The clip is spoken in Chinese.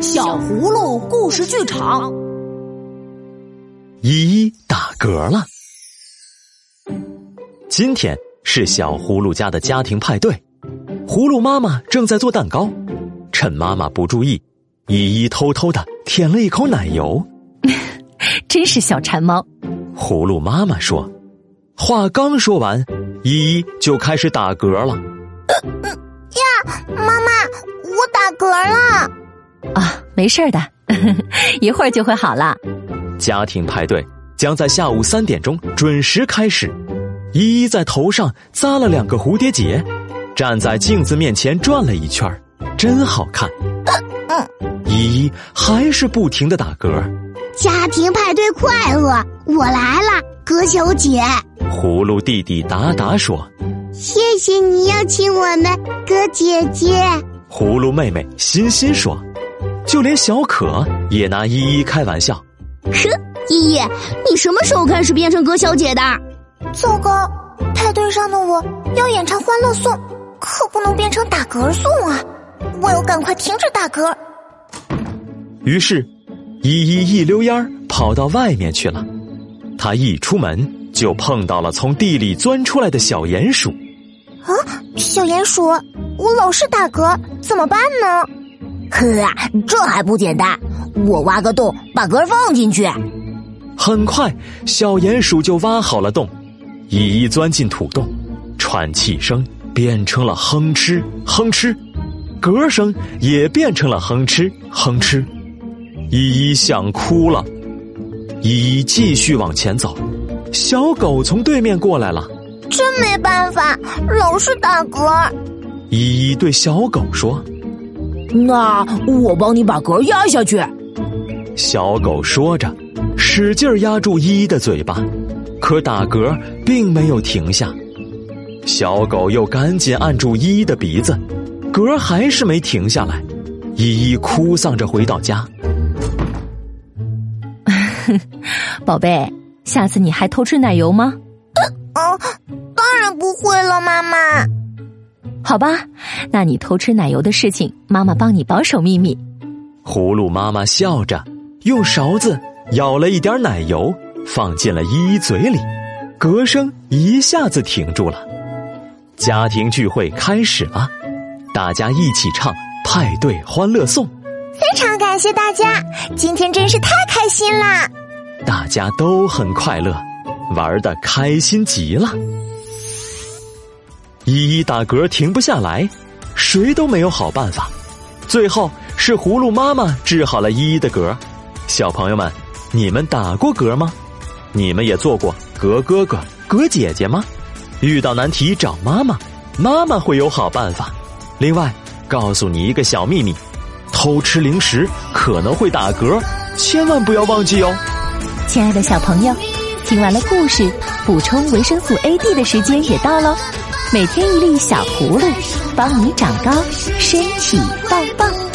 小葫芦故事剧场，依依打嗝了。今天是小葫芦家的家庭派对，葫芦妈妈正在做蛋糕，趁妈妈不注意，依依偷偷的舔了一口奶油。真是小馋猫，葫芦妈妈说。话刚说完，依依就开始打嗝了。呀，妈妈，我打嗝了。啊，没事的，一会儿就会好了。家庭派对将在下午三点钟准时开始。依依在头上扎了两个蝴蝶结，站在镜子面前转了一圈，真好看。嗯，依依还是不停的打嗝。家庭派对快乐，我来了，葛小姐。葫芦弟弟达达说：“谢谢你邀请我们，葛姐姐。”葫芦妹妹欣欣说：“就连小可也拿依依开玩笑。”呵，依依，你什么时候开始变成葛小姐的？糟糕，派对上的我要演唱《欢乐颂》，可不能变成打嗝颂啊！我要赶快停止打嗝。于是，依依一溜烟儿跑到外面去了。她一出门就碰到了从地里钻出来的小鼹鼠。啊，小鼹鼠，我老是打嗝，怎么办呢？呵，这还不简单，我挖个洞，把嗝放进去。很快，小鼹鼠就挖好了洞。一一钻进土洞，喘气声变成了哼哧哼哧，嗝声也变成了哼哧哼哧。依依想哭了，依依继续往前走。小狗从对面过来了，真没办法，老是打嗝。依依对小狗说：“那我帮你把嗝压下去。”小狗说着，使劲压住依依的嘴巴。可打嗝并没有停下，小狗又赶紧按住依依的鼻子，嗝还是没停下来。依依哭丧着回到家。宝贝，下次你还偷吃奶油吗？哦，当然不会了，妈妈。好吧，那你偷吃奶油的事情，妈妈帮你保守秘密。葫芦妈妈笑着，用勺子舀了一点奶油。放进了依依嘴里，歌声一下子停住了。家庭聚会开始了，大家一起唱派对欢乐颂。非常感谢大家，今天真是太开心啦！大家都很快乐，玩的开心极了。依依打嗝停不下来，谁都没有好办法。最后是葫芦妈妈治好了依依的嗝。小朋友们，你们打过嗝吗？你们也做过嗝哥哥、嗝姐姐吗？遇到难题找妈妈，妈妈会有好办法。另外，告诉你一个小秘密：偷吃零食可能会打嗝，千万不要忘记哦。亲爱的小朋友，听完了故事，补充维生素 A、D 的时间也到喽。每天一粒小葫芦，帮你长高，身体棒棒。